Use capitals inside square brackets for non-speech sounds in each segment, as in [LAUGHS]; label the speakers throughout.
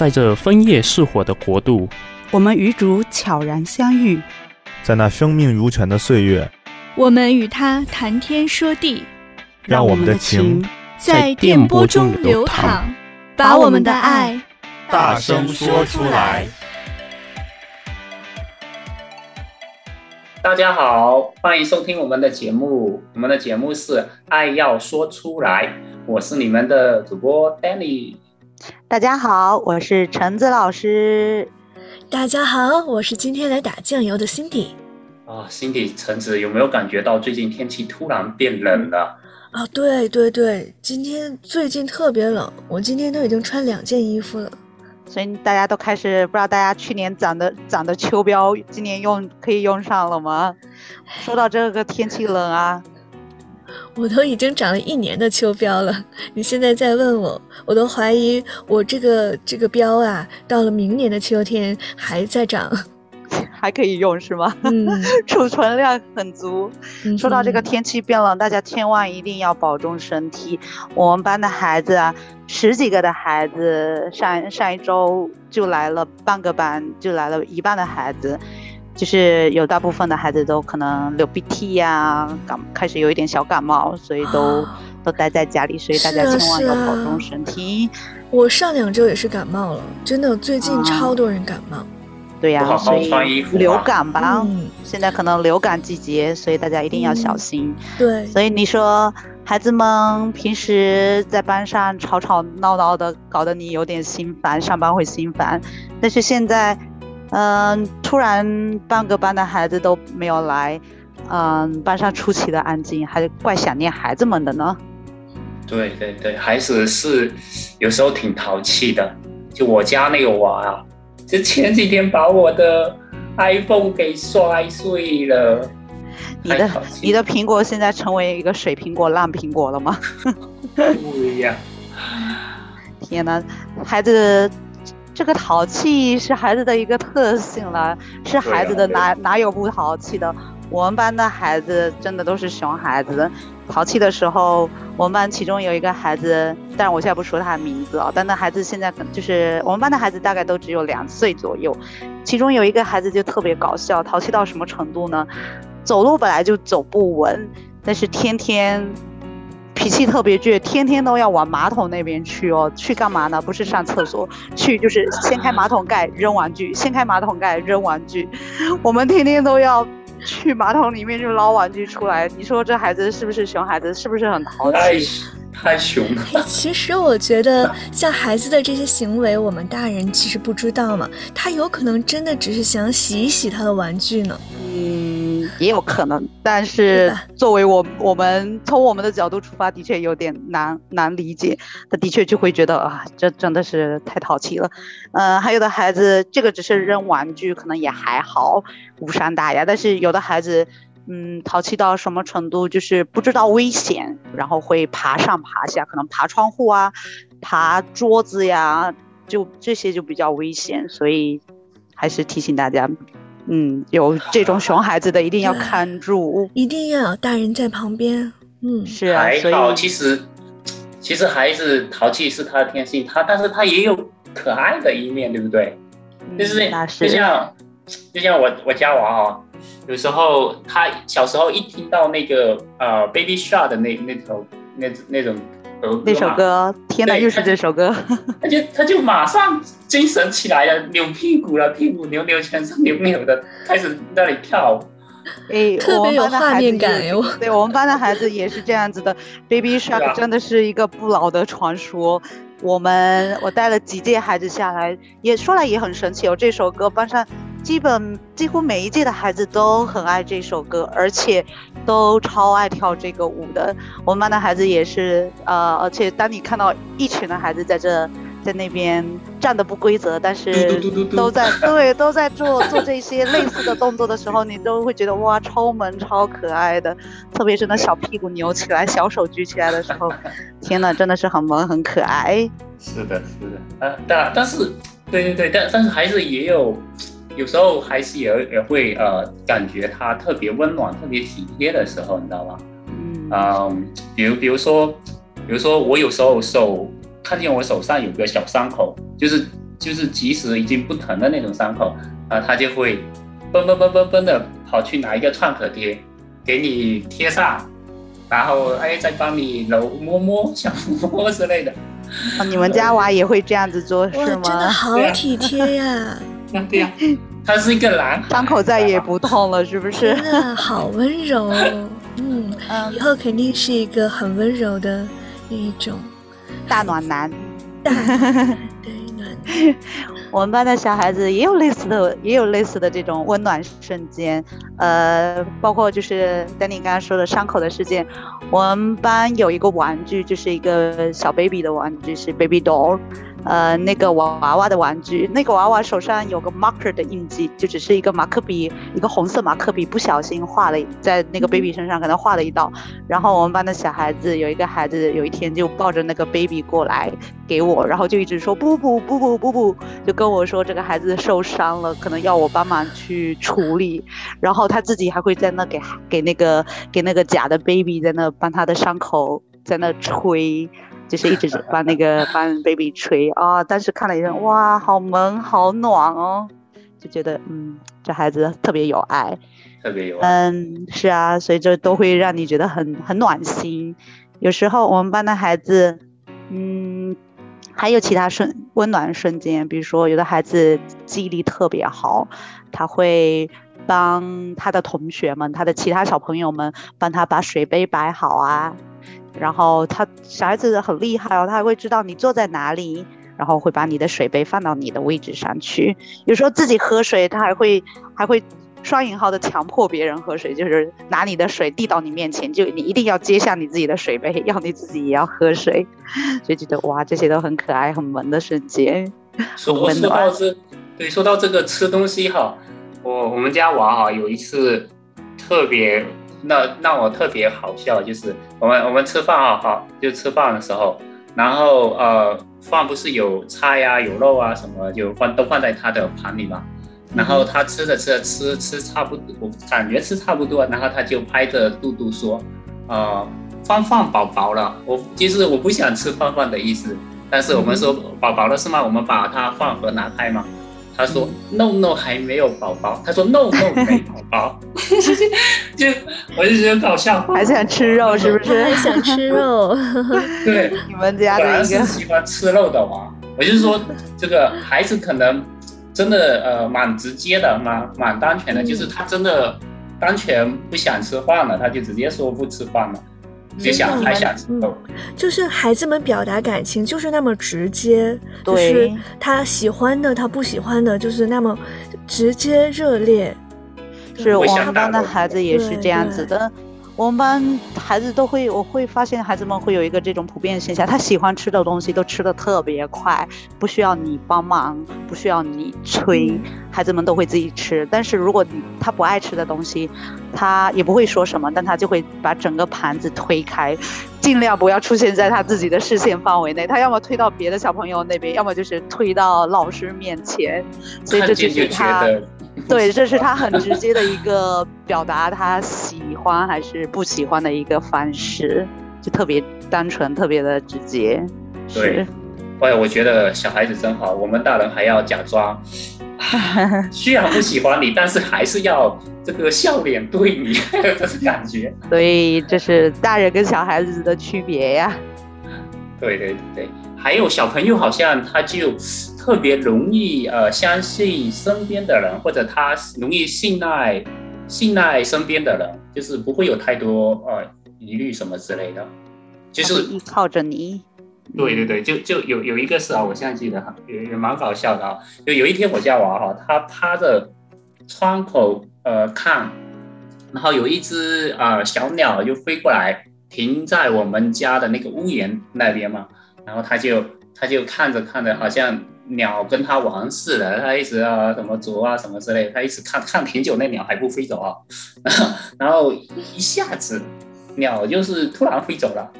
Speaker 1: 在这枫叶似火的国度，
Speaker 2: 我们与主悄然相遇，
Speaker 3: 在那生命如泉的岁月，
Speaker 4: 我们与他谈天说地，
Speaker 3: 让我们的情
Speaker 4: 在电波中流淌，把我们的爱
Speaker 3: 大声说出来。
Speaker 5: 大家好，欢迎收听我们的节目。我们的节目是《爱要说出来》，我是你们的主播 Danny。
Speaker 2: 大家好，我是橙子老师。
Speaker 4: 大家好，我是今天来打酱油的 Cindy。
Speaker 5: 啊，Cindy，橙子有没有感觉到最近天气突然变冷了？
Speaker 4: 啊，对对对，今天最近特别冷，我今天都已经穿两件衣服了。
Speaker 2: 所以大家都开始不知道大家去年攒的攒的秋膘，今年用可以用上了吗？说到这个天气冷啊，
Speaker 4: 我都已经长了一年的秋膘了。你现在再问我，我都怀疑我这个这个膘啊，到了明年的秋天还在长。[LAUGHS]
Speaker 2: 还可以用是吗？
Speaker 4: 嗯，[LAUGHS]
Speaker 2: 储存量很足。
Speaker 4: 嗯、
Speaker 2: 说到这个天气变冷，大家千万一定要保重身体。我们班的孩子啊，十几个的孩子，上上一周就来了半个班，就来了一半的孩子，就是有大部分的孩子都可能流鼻涕呀、啊，感开始有一点小感冒，所以都、哦、都待在家里。所以大家千万要保重身体。
Speaker 4: 啊啊、我上两周也是感冒了，真的，最近超多人感冒。啊
Speaker 2: 对呀、啊，所以流感吧、
Speaker 4: 嗯，
Speaker 2: 现在可能流感季节，所以大家一定要小心。
Speaker 4: 嗯、对，所
Speaker 2: 以你说孩子们平时在班上吵吵闹闹的，搞得你有点心烦，上班会心烦。但是现在，嗯，突然半个班的孩子都没有来，嗯，班上出奇的安静，还怪想念孩子们的呢。
Speaker 5: 对对对，孩子是有时候挺淘气的，就我家那个娃啊。就前几天把我的 iPhone 给摔碎了。
Speaker 2: 你的你的苹果现在成为一个水苹果、烂苹果了吗？
Speaker 5: 不一样。
Speaker 2: 天哪，孩子这个淘气是孩子的一个特性了，是孩子的哪哪有不淘气的？我们班的孩子真的都是熊孩子。淘气的时候，我们班其中有一个孩子，但是我现在不说他的名字啊。但那孩子现在就是我们班的孩子，大概都只有两岁左右。其中有一个孩子就特别搞笑，淘气到什么程度呢？走路本来就走不稳，但是天天脾气特别倔，天天都要往马桶那边去哦。去干嘛呢？不是上厕所，去就是掀开马桶盖扔玩具，掀开马桶盖扔玩具。我们天天都要。去马桶里面就捞玩具出来，你说这孩子是不是熊孩子？是不是很淘气？
Speaker 5: 太太熊了。
Speaker 4: 其实我觉得，像孩子的这些行为，我们大人其实不知道嘛。他有可能真的只是想洗一洗他的玩具呢。
Speaker 2: 嗯，也有可能。但是作为我我们从我们的角度出发，的确有点难难理解。他的确就会觉得啊，这真的是太淘气了。嗯、呃，还有的孩子，这个只是扔玩具，可能也还好，无伤大雅。但是有的孩子，嗯，淘气到什么程度，就是不知道危险，然后会爬上爬下，可能爬窗户啊，爬桌子呀，就这些就比较危险。所以还是提醒大家，嗯，有这种 [LAUGHS] 熊孩子的一定要看住，
Speaker 4: 一定要有大人在旁边。嗯，
Speaker 2: 是啊，
Speaker 5: 还好，其实其实孩子淘气是他的天性，他但是他也有。可爱的一面，对不对？嗯、就是就像就像我我家娃哦，有时候他小时候一听到那个呃 Baby Shark 的那那首那那种儿歌，
Speaker 2: 那首歌，天哪，又是这首歌，[LAUGHS]
Speaker 5: 他就他就马上精神起来了，扭屁股了，屁股扭扭，全身扭扭的，开始那里跳。
Speaker 2: 哎，
Speaker 4: 特别有画面感哟。
Speaker 2: 对，我们班的孩子也是这样子的，Baby Shark 真的是一个不老的传说。我们我带了几届孩子下来，也说来也很神奇哦。这首歌班上基本几乎每一届的孩子都很爱这首歌，而且都超爱跳这个舞的。我们班的孩子也是，呃，而且当你看到一群的孩子在这。在那边站的不规则，但是都在对都在做做这些类似的动作的时候，你都会觉得哇，超萌超可爱的。特别是那小屁股扭起来，小手举起来的时候，天呐，真的是很萌很可爱。
Speaker 5: 是的，是的，呃，但但是，对对对，但但是还是也有，有时候还是也也会呃，感觉他特别温暖、特别体贴的时候，你知道吗？嗯，嗯，比如比如说，比如说我有时候手。看见我手上有个小伤口，就是就是即使已经不疼的那种伤口啊，他就会蹦蹦蹦蹦蹦的跑去拿一个创可贴给你贴上，然后哎再帮你揉摸摸小摸之类的。
Speaker 2: 哦，你们家娃也会这样子做是吗？
Speaker 4: 真的好体贴呀！[LAUGHS]
Speaker 5: 对呀，他是一个男孩，
Speaker 2: 伤口再也不痛了，是不是？
Speaker 4: 真的好温柔。[LAUGHS] 嗯，以后肯定是一个很温柔的那一种
Speaker 2: 大暖男。[LAUGHS] 我们班的小孩子也有类似的，也有类似的这种温暖瞬间。呃，包括就是丹尼刚刚说的伤口的事件。我们班有一个玩具，就是一个小 baby 的玩具，是 baby doll。呃，那个娃娃的玩具，那个娃娃手上有个 marker 的印记，就只是一个马克笔，一个红色马克笔不小心画了在那个 baby 身上，可能画了一道。然后我们班的小孩子有一个孩子，有一天就抱着那个 baby 过来给我，然后就一直说不不不不不不，就跟我说这个孩子受伤了，可能要我帮忙去处理。然后他自己还会在那给给那个给那个假的 baby 在那帮他的伤口在那吹。就是一直 [LAUGHS] 帮那个帮 baby 吹啊，但是看了一阵，哇，好萌，好暖哦，就觉得嗯，这孩子特别有爱，
Speaker 5: 特别有爱。
Speaker 2: 嗯，是啊，所以这都会让你觉得很很暖心。有时候我们班的孩子，嗯，还有其他瞬温暖瞬间，比如说有的孩子记忆力特别好，他会帮他的同学们、他的其他小朋友们帮他把水杯摆好啊。然后他小孩子很厉害哦，他还会知道你坐在哪里，然后会把你的水杯放到你的位置上去。有时候自己喝水，他还会还会双引号的强迫别人喝水，就是拿你的水递到你面前，就你一定要接下你自己的水杯，要你自己也要喝水。所以觉得哇，这些都很可爱、很萌的瞬间。
Speaker 5: 说说到这，对，说到这个吃东西哈，我我们家娃哈有一次特别。那让我特别好笑，就是我们我们吃饭啊，好，就吃饭的时候，然后呃，饭不是有菜呀、有肉啊什么，就放都放在他的盘里嘛。然后他吃着吃着吃吃差不多，我感觉吃差不多，然后他就拍着肚肚说，呃，饭饭饱饱了。我其实我不想吃饭饭的意思，但是我们说饱饱了是吗？我们把他饭盒拿开嘛。他说 no no 还没有宝宝。他说 no no [LAUGHS] 没宝宝。[LAUGHS] 就我就觉得搞笑，
Speaker 2: 还想吃肉是不是？
Speaker 4: 还想吃肉。[LAUGHS]
Speaker 5: 对，
Speaker 2: 你们家的一个
Speaker 5: 喜欢吃肉的嘛。我就是说，这个孩子可能真的呃蛮直接的，蛮蛮单纯的，就是他真的单纯不想吃饭了，他就直接说不吃饭了。就想还想吃肉，
Speaker 4: 就是孩子们表达感情就是那么直接，就是他喜欢的，他不喜欢的，就是那么直接热烈。
Speaker 2: 是我们班的孩子也是这样子的。我们班孩子都会，我会发现孩子们会有一个这种普遍现象，他喜欢吃的东西都吃的特别快，不需要你帮忙，不需要你催，孩子们都会自己吃。但是如果你他不爱吃的东西，他也不会说什么，但他就会把整个盘子推开，尽量不要出现在他自己的视线范围内。他要么推到别的小朋友那边，要么就是推到老师面前。所以这就是他。对，这是他很直接的一个表达，他喜欢还是不喜欢的一个方式，就特别单纯，特别的直接。
Speaker 5: 对，哎，我觉得小孩子真好，我们大人还要假装，[LAUGHS] 虽然不喜欢你，但是还是要这个笑脸对你，[LAUGHS] 这是感觉。
Speaker 2: 所以这是大人跟小孩子的区别呀。
Speaker 5: 对对对，还有小朋友好像他就。特别容易呃相信身边的人，或者他容易信赖信赖身边的人，就是不会有太多呃疑虑什么之类的，就是
Speaker 2: 依靠着你。
Speaker 5: 对对对，就就有有一个事啊，我现在记得哈，也也蛮搞笑的啊。就有一天我家娃哈，他趴着窗口呃看，然后有一只啊、呃、小鸟就飞过来，停在我们家的那个屋檐那边嘛，然后他就他就看着看着，好像。鸟跟他玩似的，他一直啊什么啄啊什么之类的，他一直看看挺久，那鸟还不飞走啊，[LAUGHS] 然后一下子鸟就是突然飞走了，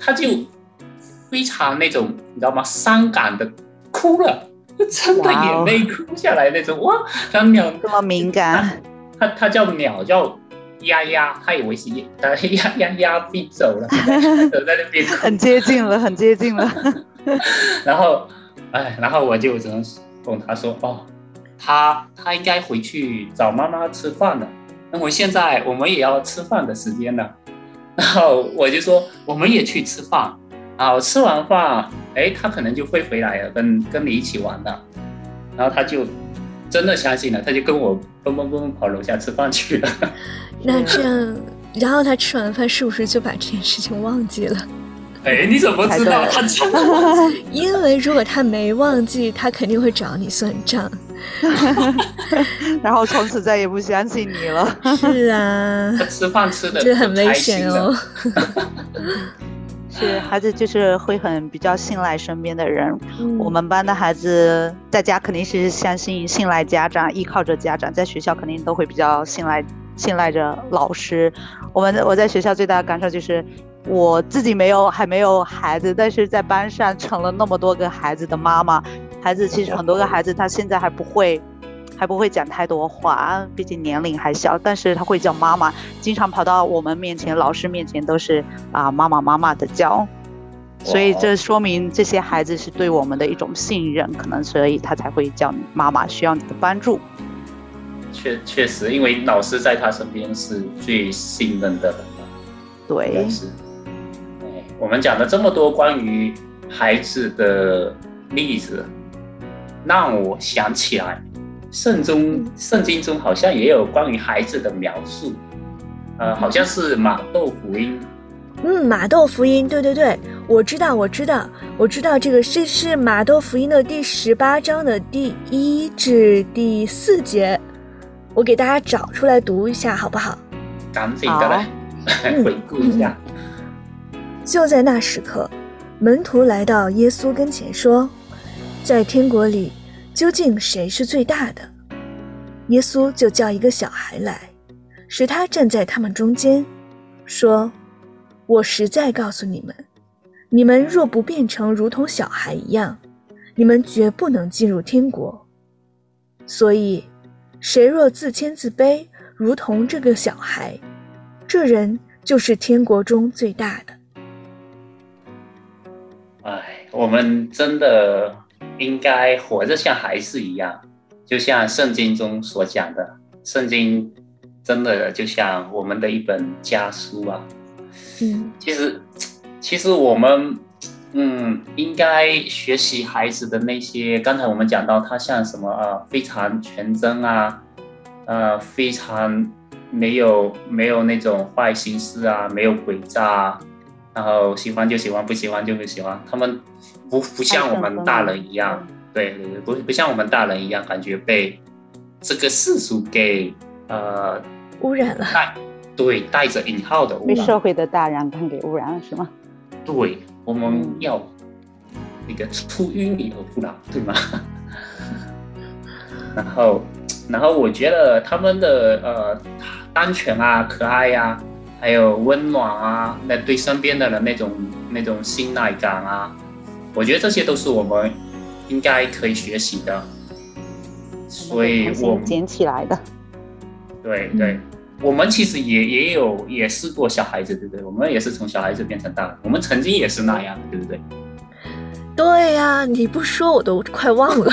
Speaker 5: 他就非常那种你知道吗？伤感的哭了，[LAUGHS] 真的眼泪哭下来那种哇！他鸟
Speaker 2: 这么敏感，
Speaker 5: 他他叫鸟叫丫丫，他以为是丫丫丫飞走了，在那边
Speaker 2: 很接近了，很接近了，
Speaker 5: 然后。哎，然后我就只能跟他说，哦，他他应该回去找妈妈吃饭了。那么现在我们也要吃饭的时间了，[LAUGHS] 然后我就说我们也去吃饭。好，吃完饭，哎，他可能就会回来了，跟跟你一起玩的。然后他就真的相信了，他就跟我蹦蹦蹦跑楼下吃饭去了。
Speaker 4: 那这样，然后他吃完饭是不是就把这件事情忘记了？
Speaker 5: 哎，你怎么知道他？[LAUGHS]
Speaker 4: 因为如果他没忘记，他肯定会找你算账。[LAUGHS]
Speaker 2: 然后从此再也不相信你了。
Speaker 4: 是啊，
Speaker 5: 他吃饭吃的
Speaker 4: 这很危险哦。[LAUGHS]
Speaker 2: 是孩子就是会很比较信赖身边的人。嗯、我们班的孩子在家肯定是相信信赖家长，依靠着家长，在学校肯定都会比较信赖信赖着老师。我们我在学校最大的感受就是，我自己没有还没有孩子，但是在班上成了那么多个孩子的妈妈。孩子其实很多个孩子他现在还不会。还不会讲太多话，毕竟年龄还小，但是他会叫妈妈，经常跑到我们面前、老师面前都是啊妈妈妈妈的叫，所以这说明这些孩子是对我们的一种信任，可能所以他才会叫你妈妈，需要你的帮助。
Speaker 5: 确确实，因为老师在他身边是最信任的人了。
Speaker 2: 对，
Speaker 5: 是。我们讲了这么多关于孩子的例子，让我想起来。圣中圣经中好像也有关于孩子的描述，呃，好像是马窦福音。
Speaker 4: 嗯，马窦福音，对对对，我知道，我知道，我知道这个是是马窦福音的第十八章的第一至第四节，我给大家找出来读一下，好不好？
Speaker 5: 赶紧的来 [LAUGHS] 回顾一下。
Speaker 4: 就在那时刻，门徒来到耶稣跟前说，在天国里。究竟谁是最大的？耶稣就叫一个小孩来，使他站在他们中间，说：“我实在告诉你们，你们若不变成如同小孩一样，你们绝不能进入天国。所以，谁若自谦自卑，如同这个小孩，这人就是天国中最大的。”
Speaker 5: 哎，我们真的。应该活着像孩子一样，就像圣经中所讲的，圣经真的就像我们的一本家书啊。嗯，其实，其实我们，嗯，应该学习孩子的那些。刚才我们讲到他像什么啊，非常纯真啊，呃，非常没有没有那种坏心思啊，没有诡诈啊。然后喜欢就喜欢，不喜欢就不喜欢。他们不不像我们大人一样，对对对，不不像我们大人一样，感觉被这个世俗给呃
Speaker 4: 污染了。
Speaker 5: 带对带着引号的污染，
Speaker 2: 被社会的大染缸给污染了，是吗？
Speaker 5: 对，我们要那个出淤泥而不染，对吗？[LAUGHS] 然后然后我觉得他们的呃单纯啊，可爱呀、啊。还有温暖啊，那对身边的人那种那种信赖感啊，我觉得这些都是我们应该可以学习的。所以我
Speaker 2: 捡起来的。
Speaker 5: 对对，嗯、我们其实也也有也试过小孩子，对不对？我们也是从小孩子变成大人，我们曾经也是那样，对不对？
Speaker 4: 对呀、啊，你不说我都快忘了。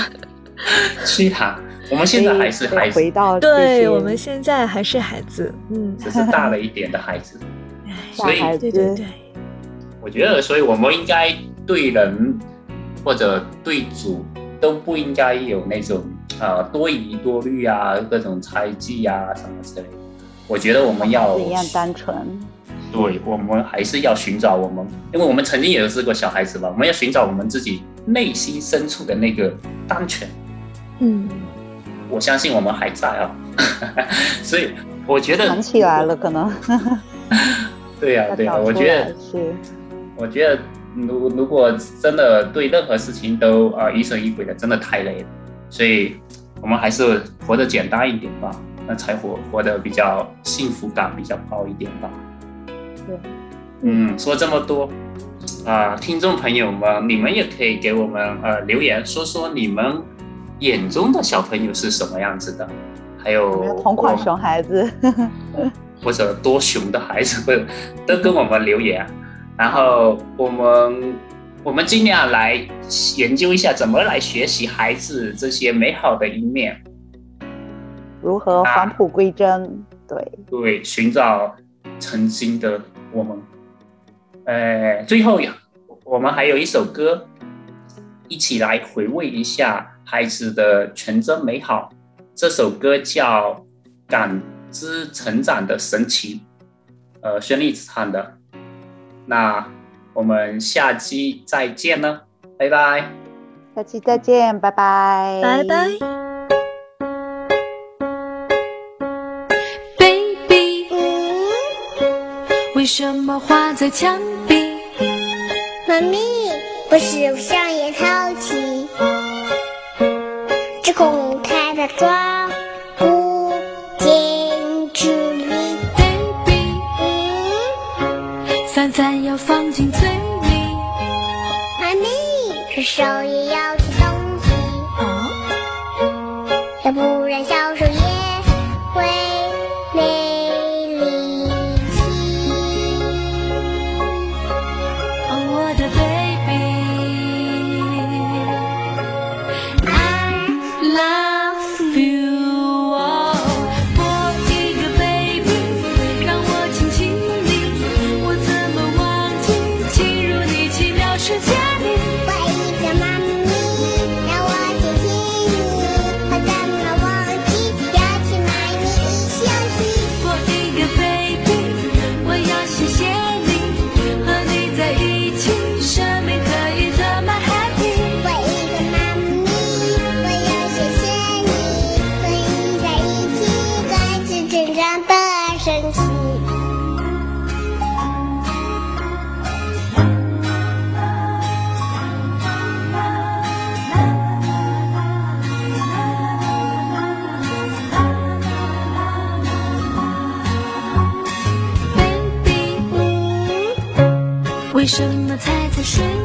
Speaker 4: [LAUGHS]
Speaker 5: 是啊。我们现在还是孩子，
Speaker 2: 回到
Speaker 4: 对，我们现在还是孩子，嗯，
Speaker 5: 只是大了一点的孩子，
Speaker 4: 所以对对对，
Speaker 5: 我觉得，所以我们应该对人或者对主都不应该有那种啊、呃、多疑多虑啊，各种猜忌啊什么之类的。我觉得我们要
Speaker 2: 一样单纯，
Speaker 5: 对，我们还是要寻找我们，因为我们曾经也是个小孩子吧，我们要寻找我们自己内心深处的那个单纯，嗯。我相信我们还在啊，[LAUGHS] 所以我觉得
Speaker 2: 想起来了，可能。[LAUGHS]
Speaker 5: 对呀、啊，[LAUGHS] 对呀、啊，我觉得是。我觉得，如如果真的对任何事情都啊疑神疑鬼的，真的太累了。所以，我们还是活得简单一点吧，那才活活得比较幸福感比较高一点吧。对。嗯，说这么多啊，听众朋友们，你们也可以给我们呃留言，说说你们。眼中的小朋友是什么样子的？还有
Speaker 2: 同款熊孩子，
Speaker 5: 或者多熊的孩子，都跟我们留言。然后我们我们尽量来研究一下怎么来学习孩子这些美好的一面，
Speaker 2: 如何返璞归真？啊、对
Speaker 5: 对，寻找曾经的我们。呃，最后呀，我们还有一首歌，一起来回味一下孩子的纯真美好。这首歌叫《感知成长的神奇》，呃，孙俪唱的。那我们下期再见了，拜拜。
Speaker 2: 下期再见，拜拜，
Speaker 4: 拜拜。
Speaker 6: Baby，为什么画在墙壁？
Speaker 7: 妈咪，不是我想也
Speaker 6: 嘴里。
Speaker 7: 妈咪，吃手也要
Speaker 6: 为什么踩在水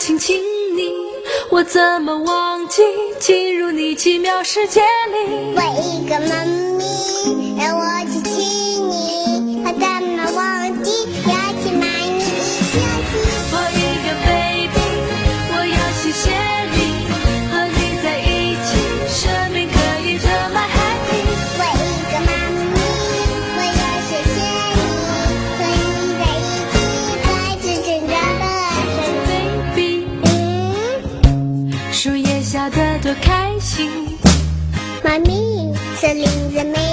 Speaker 7: 亲亲
Speaker 6: 你，我怎么忘记进入你奇妙世界里？
Speaker 7: 我一个妈咪，
Speaker 6: amazing.